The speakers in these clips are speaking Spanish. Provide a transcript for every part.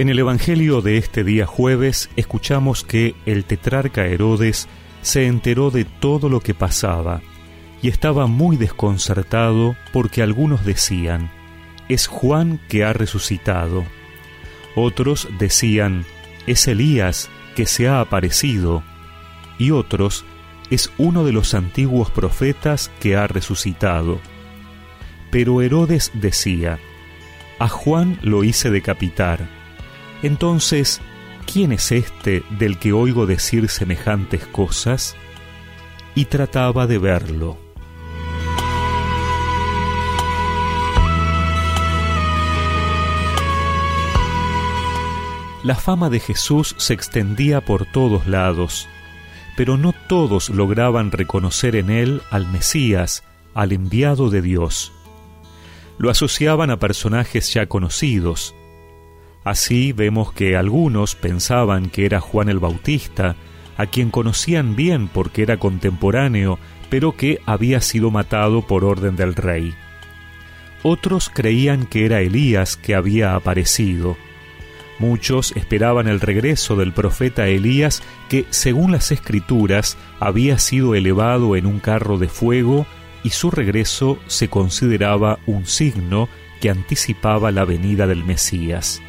En el Evangelio de este día jueves escuchamos que el tetrarca Herodes se enteró de todo lo que pasaba y estaba muy desconcertado porque algunos decían, es Juan que ha resucitado. Otros decían, es Elías que se ha aparecido. Y otros, es uno de los antiguos profetas que ha resucitado. Pero Herodes decía, a Juan lo hice decapitar entonces, ¿quién es este del que oigo decir semejantes cosas? Y trataba de verlo. La fama de Jesús se extendía por todos lados, pero no todos lograban reconocer en él al Mesías, al enviado de Dios. Lo asociaban a personajes ya conocidos, Así vemos que algunos pensaban que era Juan el Bautista, a quien conocían bien porque era contemporáneo, pero que había sido matado por orden del rey. Otros creían que era Elías que había aparecido. Muchos esperaban el regreso del profeta Elías que, según las escrituras, había sido elevado en un carro de fuego y su regreso se consideraba un signo que anticipaba la venida del Mesías.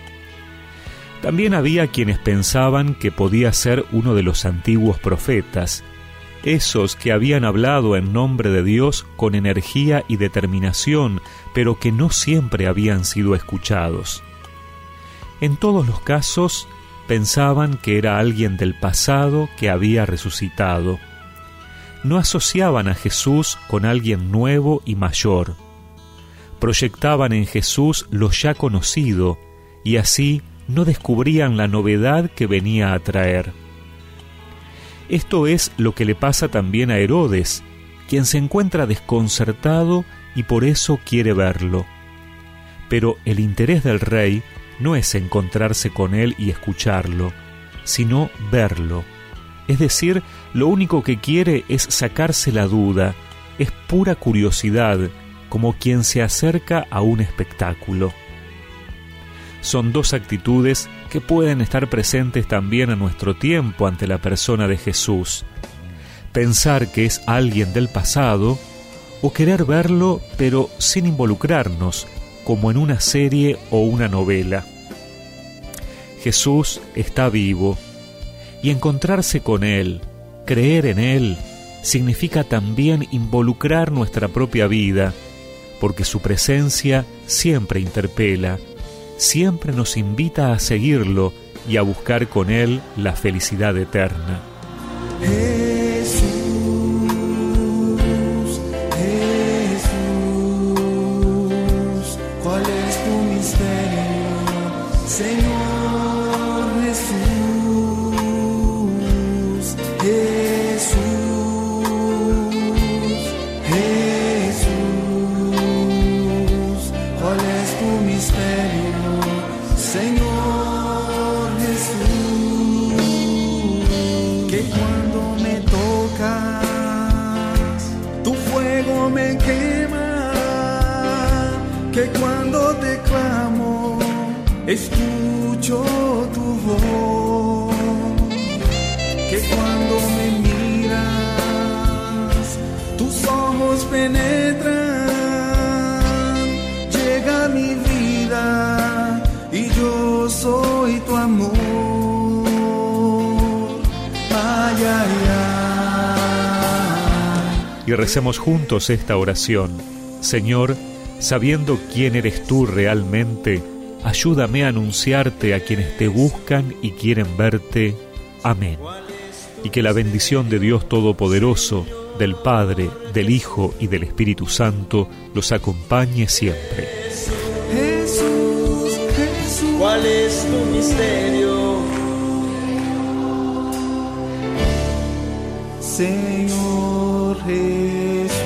También había quienes pensaban que podía ser uno de los antiguos profetas, esos que habían hablado en nombre de Dios con energía y determinación, pero que no siempre habían sido escuchados. En todos los casos, pensaban que era alguien del pasado que había resucitado. No asociaban a Jesús con alguien nuevo y mayor. Proyectaban en Jesús lo ya conocido, y así no descubrían la novedad que venía a traer. Esto es lo que le pasa también a Herodes, quien se encuentra desconcertado y por eso quiere verlo. Pero el interés del rey no es encontrarse con él y escucharlo, sino verlo. Es decir, lo único que quiere es sacarse la duda, es pura curiosidad, como quien se acerca a un espectáculo son dos actitudes que pueden estar presentes también a nuestro tiempo ante la persona de Jesús. Pensar que es alguien del pasado o querer verlo pero sin involucrarnos, como en una serie o una novela. Jesús está vivo y encontrarse con Él, creer en Él, significa también involucrar nuestra propia vida, porque su presencia siempre interpela, siempre nos invita a seguirlo y a buscar con Él la felicidad eterna. Jesús, Jesús, ¿cuál es tu misterio, Señor Jesús? Me quema, que cuando te clamo, escucho tu voz, que cuando me miras, tus ojos penetran, llega mi vida y yo soy tu amor. Recemos juntos esta oración. Señor, sabiendo quién eres tú realmente, ayúdame a anunciarte a quienes te buscan y quieren verte. Amén. Y que la bendición de Dios Todopoderoso, del Padre, del Hijo y del Espíritu Santo los acompañe siempre. Jesús, Jesús. ¿Cuál es tu misterio? Señor Jesús.